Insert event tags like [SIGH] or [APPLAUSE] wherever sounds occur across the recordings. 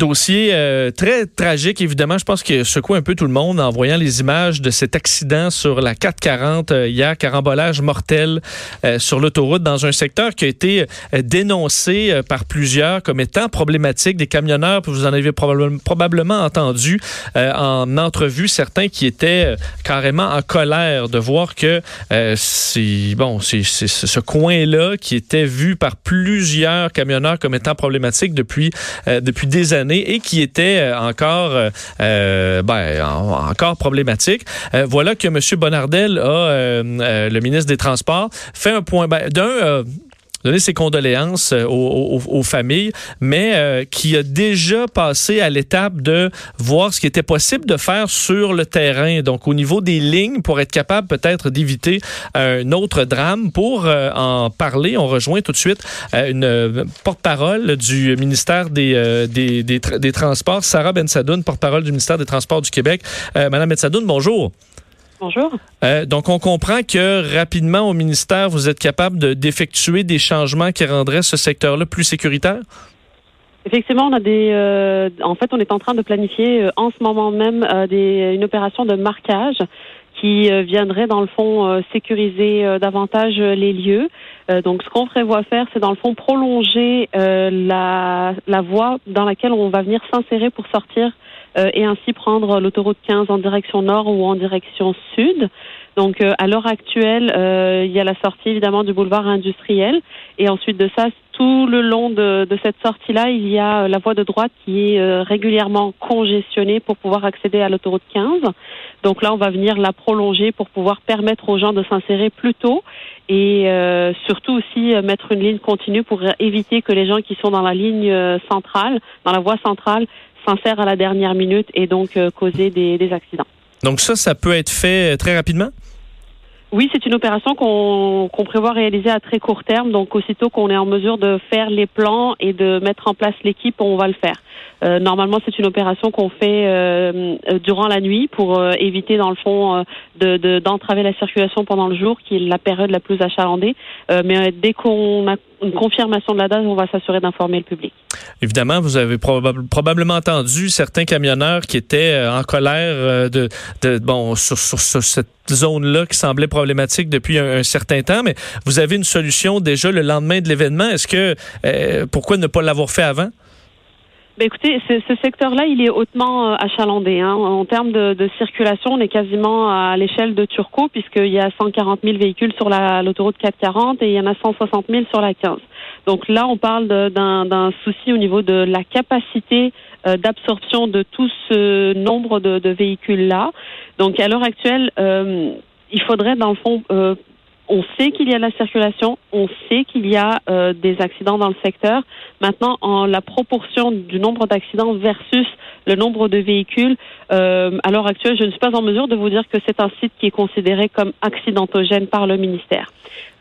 Dossier euh, très tragique, évidemment. Je pense que secoue un peu tout le monde en voyant les images de cet accident sur la 440 euh, hier, carambolage mortel euh, sur l'autoroute dans un secteur qui a été dénoncé par plusieurs comme étant problématique. Des camionneurs, vous en avez probablement entendu en entrevue certains qui étaient carrément en colère de voir que c'est bon, c'est ce coin-là qui était vu par plusieurs camionneurs comme étant problématique depuis depuis des années et qui était euh, encore, euh, euh, ben, encore problématique. voilà que M. Bonardel a, le ministre des Transports, fait un point. Ben, d'un, donner ses condoléances euh, aux, familles, mais euh, qui a déjà passé à l'étape de voir ce qui était possible de faire sur le terrain, donc au niveau des lignes, pour être capable peut-être d'éviter un autre drame. Pour euh, en parler, on rejoint tout de suite une porte-parole du ministère des, des, des, Transports, Sarah Bensadoun, porte-parole du ministère des Transports du Québec. Madame Bensadoun, bonjour. Bonjour. Euh, donc, on comprend que rapidement, au ministère, vous êtes capable d'effectuer des changements qui rendraient ce secteur-là plus sécuritaire? Effectivement, on a des. Euh, en fait, on est en train de planifier euh, en ce moment même des, une opération de marquage qui viendrait dans le fond sécuriser davantage les lieux. donc, ce qu'on prévoit faire, c'est dans le fond prolonger la, la voie dans laquelle on va venir s'insérer pour sortir et ainsi prendre l'autoroute 15 en direction nord ou en direction sud. Donc euh, à l'heure actuelle, euh, il y a la sortie évidemment du boulevard industriel et ensuite de ça, tout le long de, cette sortie-là, il y a la voie de droite qui est régulièrement congestionnée pour pouvoir accéder à l'autoroute 15. Donc là, on va venir la prolonger pour pouvoir permettre aux gens de s'insérer plus tôt et surtout aussi mettre une ligne continue pour éviter que les gens qui sont dans la ligne centrale, dans la voie centrale, sert à la dernière minute et donc euh, causer des, accidents. Donc ça, ça peut être fait euh, très rapidement? Oui, c'est une opération qu'on prévoit réaliser à très court terme. Donc, aussitôt qu'on est en mesure de faire les plans et de mettre en place l'équipe, on va le faire. Euh, normalement, c'est une opération qu'on fait durant la nuit pour éviter, dans le fond, d'entraver la circulation pendant le jour, qui est la période la plus achalandée. mais dès qu'on a une confirmation de la date, on va s'assurer d'informer le public. Évidemment, vous avez probablement entendu certains camionneurs qui étaient euh, en colère euh, de, bon sur, cette zone-là qui semblait problématique depuis un, certain temps, mais vous avez une solution déjà le lendemain de l'événement. Est-ce que euh, pourquoi ne pas l'avoir fait avant? Ben écoutez, ce, secteur-là, il est hautement achalandé. Hein. En termes de, circulation, on est quasiment à l'échelle de Turcot, puisqu'il y a 140 000 véhicules sur l'autoroute 440 et il y en a 160 000 sur la 15. Donc là, on parle d'un souci au niveau de la capacité euh, d'absorption de tout ce nombre de, véhicules-là. Donc à l'heure actuelle, euh, il faudrait dans le fond euh, on sait qu'il y a la circulation, on sait qu'il y a des accidents dans le secteur. Maintenant, en la proportion du nombre d'accidents versus le nombre de véhicules, à l'heure actuelle, je ne suis pas en mesure de vous dire que c'est un site qui est considéré comme accidentogène par le ministère.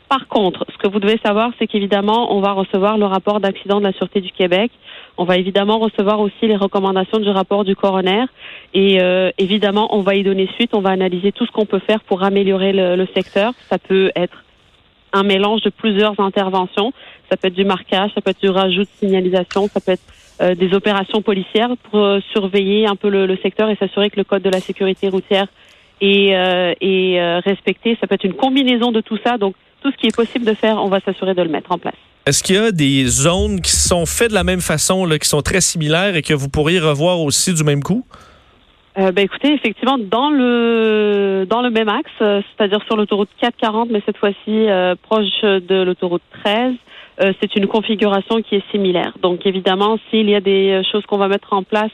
Par contre, ce que vous devez savoir, c'est qu'évidemment, on va recevoir le rapport d'accident de la Sûreté du Québec. On va évidemment recevoir aussi les recommandations du rapport du coroner. Et euh, évidemment, on va y donner suite. On va analyser tout ce qu'on peut faire pour améliorer le, secteur. Ça peut être un mélange de plusieurs interventions. Ça peut être du marquage, ça peut être du rajout de signalisation, ça peut être euh, des opérations policières pour euh, surveiller un peu le, secteur et s'assurer que le code de la sécurité routière est, est respecté. Ça peut être une combinaison de tout ça. Donc, tout ce qui est possible de faire, on va s'assurer de le mettre en place. Est-ce qu'il y a des zones qui sont faites de la même façon, là, qui sont très similaires et que vous pourriez revoir aussi du même coup? Euh, ben écoutez, effectivement, dans le dans le même axe, euh, c'est-à-dire sur l'autoroute 440, mais cette fois-ci euh, proche de l'autoroute 13, c'est une configuration qui est similaire. Donc évidemment, s'il y a des choses qu'on va mettre en place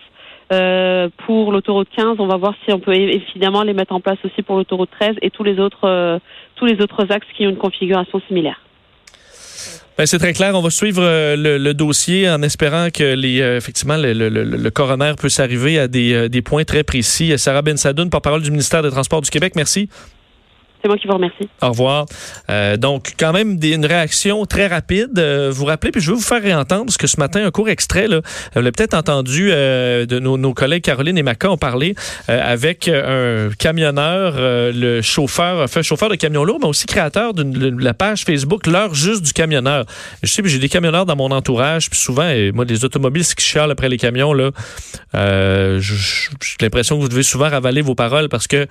euh, pour l'autoroute 15, on va voir si on peut évidemment les mettre en place aussi pour l'autoroute 13 et tous les autres euh, tous les autres axes qui ont une configuration similaire. Ben, c'est très clair. On va suivre euh, le, dossier en espérant que les, effectivement le, le, le, coroner puisse arriver à des, des points très précis. Sarah Ben Sadoun, porte-parole du ministère des Transports du Québec. Merci. C'est moi qui vous remercie. Au revoir. Euh, donc, quand même, une réaction très rapide. Euh, vous rappelez, puis je veux vous faire réentendre, parce que ce matin, un court extrait, là, vous l'avez peut-être entendu, euh, de nos, collègues Caroline et Maca ont parlé euh, avec un camionneur, euh, le chauffeur, enfin, chauffeur de camion lourd, mais aussi créateur de la page Facebook L'heure juste du camionneur. Je sais, j'ai des camionneurs dans mon entourage, puis souvent, moi, les automobiles qui chialent après les camions, là, j'ai l'impression que vous devez souvent ravaler vos paroles parce que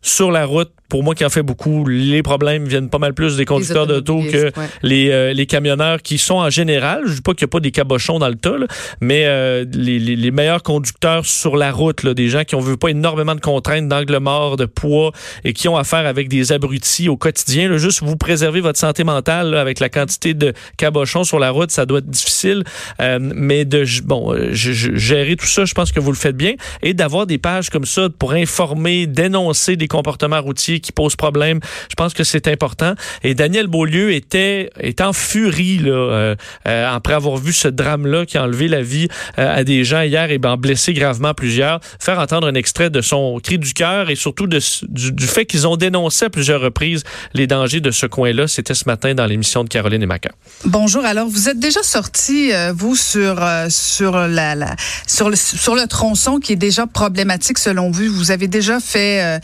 sur la route, pour moi qui en fait beaucoup, les problèmes viennent pas mal plus des conducteurs d'auto que les, euh, les camionneurs qui sont en général, je dis pas qu'il n'y a pas des cabochons dans le tas, mais euh, les, les, les, meilleurs conducteurs sur la route, là, des gens qui ont vu pas énormément de contraintes d'angle mort, de poids et qui ont affaire avec des abrutis au quotidien. Là, juste vous préserver votre santé mentale avec la quantité de cabochons sur la route, ça doit être difficile. Euh, mais de bon, gérer tout ça, je pense que vous le faites bien. Et d'avoir des pages comme ça pour informer, dénoncer des comportements routiers qui pose problème. Je pense que c'est important. Et Daniel Beaulieu était, était en furie là, euh, euh, après avoir vu ce drame-là qui a enlevé la vie euh, à des gens hier et ben, blessé gravement plusieurs. Faire entendre un extrait de son cri du cœur et surtout du, fait qu'ils ont dénoncé à plusieurs reprises les dangers de ce coin-là. C'était ce matin dans l'émission de Caroline et Maca. Bonjour. Alors, vous êtes déjà sorti, vous, sur, sur, la, sur, le, sur le tronçon qui est déjà problématique selon vous. Vous avez déjà fait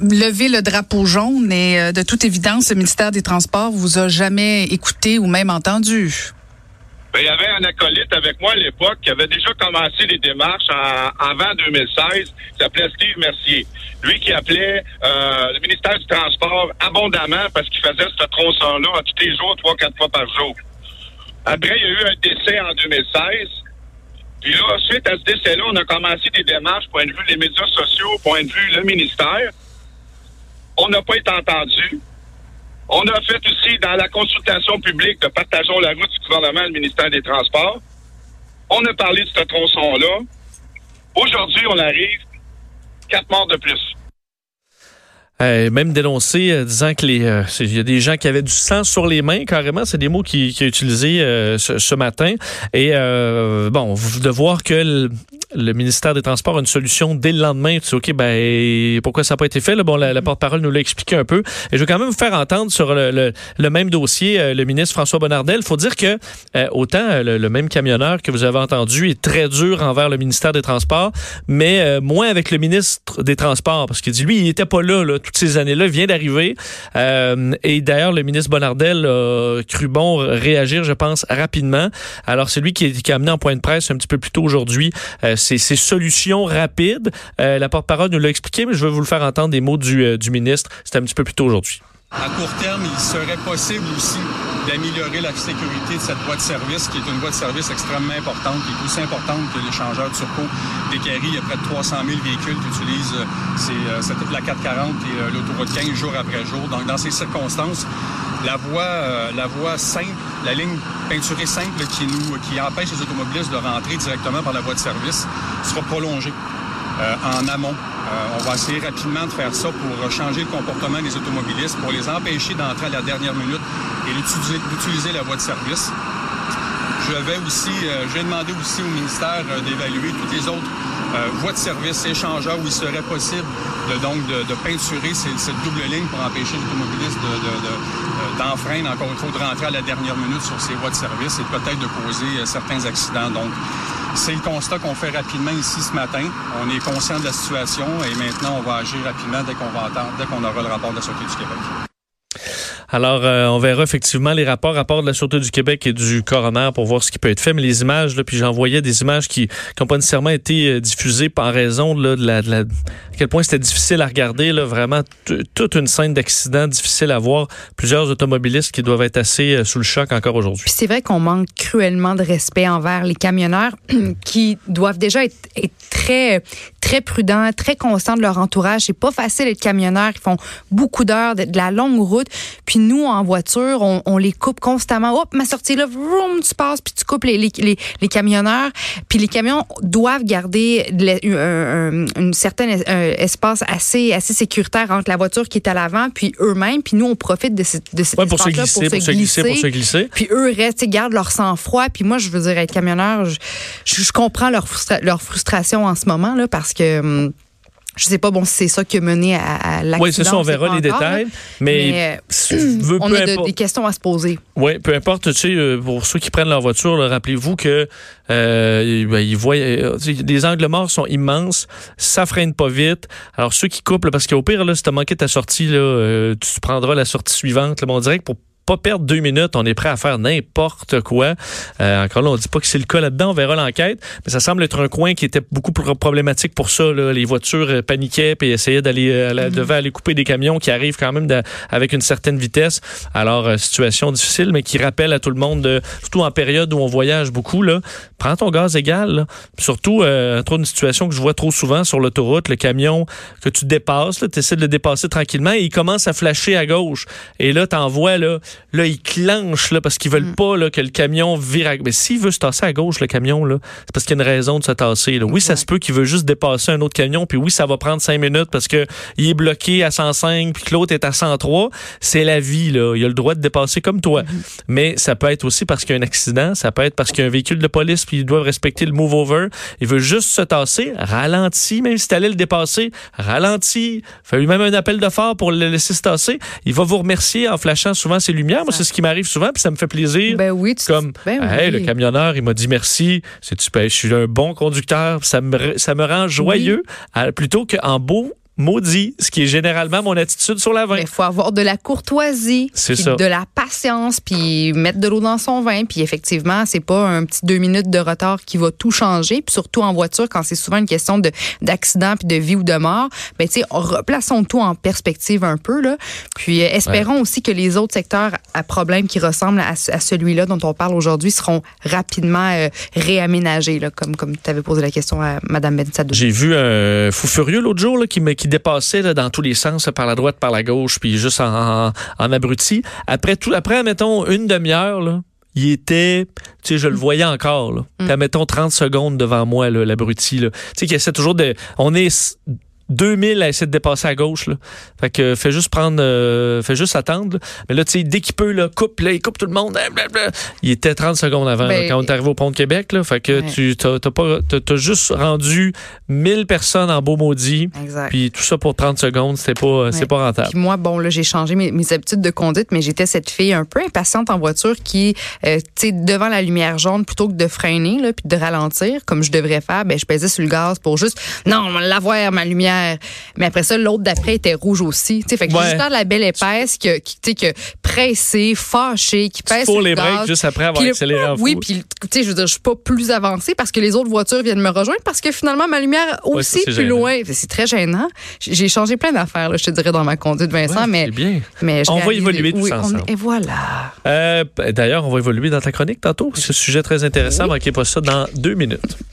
lever le drapeau jaune et euh, de toute évidence, le ministère des Transports vous a jamais écouté ou même entendu. Ben, il y avait un acolyte avec moi à l'époque qui avait déjà commencé les démarches en, avant 2016, qui s'appelait Steve Mercier. Lui qui appelait euh, le ministère du Transport abondamment parce qu'il faisait ce tronçon-là à tous les jours, trois, quatre fois par jour. Après, il y a eu un décès en 2016. Puis là, suite à ce décès-là, on a commencé des démarches, point de vue des médias sociaux, point de vue le ministère. On n'a pas été entendu. On a fait aussi dans la consultation publique de Partageons la route du gouvernement, le ministère des Transports. On a parlé de ce tronçon-là. Aujourd'hui, on arrive quatre morts de plus. Euh, même dénoncé, euh, disant que les, euh, y a des gens qui avaient du sang sur les mains, carrément, c'est des mots qu'il qui a utilisés ce, matin. Et bon, de voir que le ministère des Transports a une solution dès le lendemain. Tu dis, OK, ben, pourquoi ça n'a pas été fait? Là? Bon, la, porte-parole nous l'a expliqué un peu. Et je veux quand même vous faire entendre sur le, le, même dossier le ministre François Bonnardel. Faut dire que autant le, même camionneur que vous avez entendu est très dur envers le ministère des Transports, mais moins avec le ministre des Transports, parce qu'il dit, lui, il n'était pas là, là, ces années-là, vient d'arriver. et d'ailleurs, le ministre Bonnardel a cru bon réagir, je pense, rapidement. Alors, c'est lui qui, qui, a amené en point de presse un petit peu plus tôt aujourd'hui ces, solutions rapides. Euh, la porte-parole nous l'a expliqué, mais je vais vous le faire entendre des mots du, euh, du ministre. C'était un petit peu plus tôt aujourd'hui. À court terme, il serait possible aussi d'améliorer la sécurité de cette voie de service, qui est une voie de service extrêmement importante, qui est aussi importante que l'échangeur de Turcot d'Équerry. Il y a près de 300 000 véhicules qui utilisent euh, la 440 et l'autoroute 15 jours après jour. Donc, dans ces circonstances, la voie, la voie simple, la ligne peinturée simple qui, nous, qui empêche les automobilistes de rentrer directement par la voie de service sera prolongée en amont euh, on va essayer rapidement de faire ça pour changer le comportement des automobilistes, pour les empêcher d'entrer à la dernière minute et d'utiliser la voie de service. Je vais aussi, euh, je vais demander aussi au ministère euh, d'évaluer toutes les autres voies de service échangeurs où il serait possible de, donc de, peinturer cette double ligne pour empêcher les automobilistes d'enfreindre, encore une fois, de rentrer à la dernière minute sur ces voies de service et peut-être de causer certains accidents. Donc, c'est le constat qu'on fait rapidement ici ce matin. On est conscient de la situation et maintenant on va agir rapidement dès qu'on va entendre, dès qu'on aura le rapport de la Sûreté du Québec. Alors, euh, on verra effectivement les rapports, rapports de la Sûreté du Québec et du coroner pour voir ce qui peut être fait. Mais les images, là, puis j'envoyais des images qui n'ont pas nécessairement été euh, diffusées par raison de, la, de la, à quel point c'était difficile à regarder. Vraiment, toute une scène d'accident difficile à voir. Plusieurs automobilistes qui doivent être assez euh, sous le choc encore aujourd'hui. C'est vrai qu'on manque cruellement de respect envers les camionneurs [CLEARS THROAT] qui doivent déjà être très très prudents, très conscients de leur entourage. C'est pas facile d'être camionneur. Ils font beaucoup d'heures, de, de la longue route. Puis nous, en voiture, on, on les coupe constamment. Hop, ma sortie là, vroom, tu passes, puis tu coupes les, les, les, les camionneurs. Puis les camions doivent garder de la- un, un- une certaine espace assez, assez sécuritaire entre la voiture qui est à l'avant, puis eux-mêmes. Puis nous, on profite de, cette- de cet Ouais, pour se glisser, pour se glisser, pour se glisser. puis eux restent, gardent leur sang-froid. Puis moi, je veux dire, être camionneur, je, je, je comprends leur, frustra- leur frustration en ce moment, là, parce que hum, je sais pas, bon, si c'est ça qui a mené à, à l'accident. Oui, c'est ça, on verra les détails. Mais, Mais, si tu veux, [CLEARS THROAT] On peu a de- des questions à se poser. Oui, peu importe, tu sais, euh, pour ceux qui prennent leur voiture, rappelez-vous que euh, ben, ils voient, euh, les angles morts sont immenses, ça freine pas vite. Alors ceux qui coupent, là, parce qu'au pire, là, si t'as manqué ta sortie, là, euh, tu prendras la sortie suivante. Là, mais on dirait que pour pas perdre deux minutes, on est prêt à faire n'importe quoi. Euh, encore là, on dit pas que c'est le cas là-dedans, on verra l'enquête, mais ça semble être un coin qui était beaucoup plus problématique pour ça. Là. Les voitures euh, paniquaient et essayaient d'aller, euh, la- devaient aller couper des camions qui arrivent quand même de- avec une certaine vitesse. Alors, euh, situation difficile, mais qui rappelle à tout le monde, de, surtout en période où on voyage beaucoup, là, prends ton gaz égal. là. Surtout, euh, trop une situation que je vois trop souvent sur l'autoroute, le camion que tu dépasses, tu essaies de le dépasser tranquillement et il commence à flasher à gauche. Et là, t'en vois, là, là, ils clenchent là, parce qu'ils veulent pas là, que le camion vire à... Mais s'il veut se tasser à gauche, le camion, là, c'est parce qu'il y a une raison de se tasser. Là. Oui, ça se peut qu'il veut juste dépasser un autre camion, puis oui, ça va prendre cinq minutes parce que il est bloqué à 105, puis que l'autre est à 103. C'est la vie, là. Il a le droit de dépasser comme toi. Mais ça peut être aussi parce qu'il y a un accident, ça peut être parce qu'il y a un véhicule de police, puis ils doivent respecter le move over. Il veut juste se tasser, ralentis, même si t'allais le dépasser, ralentis. Fais lui-même un appel de phare pour le laisser se tasser. Il va vous remercier en flashant souvent ses Moi, c'est ce qui m'arrive souvent, puis ça me fait plaisir. Ben oui, tu Comme, ben hey, le camionneur, il m'a dit merci. C'est super. Je suis un bon conducteur. Ça me, ça me rend joyeux à- plutôt qu'en beau maudit, ce qui est généralement mon attitude sur la 20. Il faut avoir de la courtoisie, C'est puis ça. de la patience, puis mettre de l'eau dans son vin. Puis effectivement, c'est pas un petit deux minutes de retard qui va tout changer. Puis surtout en voiture, quand c'est souvent une question de d'accident puis de vie ou de mort, ben tu sais, replaçons tout en perspective un peu là. Puis euh, espérons aussi que les autres secteurs à problème qui ressemblent à, ce- à celui-là dont on parle aujourd'hui seront rapidement euh, réaménagés là, comme comme tu avais posé la question à Madame Bensadou. J'ai vu un fou furieux l'autre jour là, qui, me, qui dépassait là, dans tous les sens, par la droite, par la gauche, puis juste en, en, en abruti. Après, tout, après, mettons, une demi-heure, il était, tu sais, je le voyais encore, là. Puis, mettons, 30 secondes devant moi, là, l'abruti, là. Tu sais, qui essaie toujours de... On est... s- 2000 à essayer de dépasser à gauche. Là. Fait que fais juste prendre, euh, fais juste attendre. là. Mais là, tu sais, dès qu'il peut, là, coupe, là, il coupe tout le monde. blablabla. Il était 30 secondes avant Ben, là, quand on est arrivé au pont de Québec. Là. Fait que Ouais. tu t'as, t'as pas, t'as, t'as juste rendu 1000 personnes en beau maudit. Exact. Puis tout ça pour 30 secondes, c'était pas, c'est Ouais. pas rentable. Puis moi, bon, là, j'ai changé mes, mes habitudes de conduite, mais j'étais cette fille un peu impatiente en voiture qui, euh, tu sais, devant la lumière jaune, plutôt que de freiner, là, puis de ralentir, comme je devrais faire, ben, je pesais sur le gaz pour juste, non, l'avoir, ma lumière. Mais après ça, l'autre d'après était rouge aussi. Tu sais, fait que Ouais. juste de la belle épaisse qui, qui, que pressée, fâchée, qui pèse Pour les le breaks juste après avoir le- accéléré fou. Oui, puis tu sais, je veux dire, je suis pas plus avancée parce que les autres voitures viennent me rejoindre parce que finalement ma lumière Ouais, ça, aussi c'est plus gênant. loin. C'est très gênant. J'ai changé plein d'affaires, je te dirais, dans ma conduite, Vincent, Ouais, mais bien. mais On va évoluer oui, ensemble. Et voilà. Euh, D'ailleurs, on va évoluer dans ta chronique tantôt. C'est un sujet très intéressant. Manquez pas ça dans deux minutes.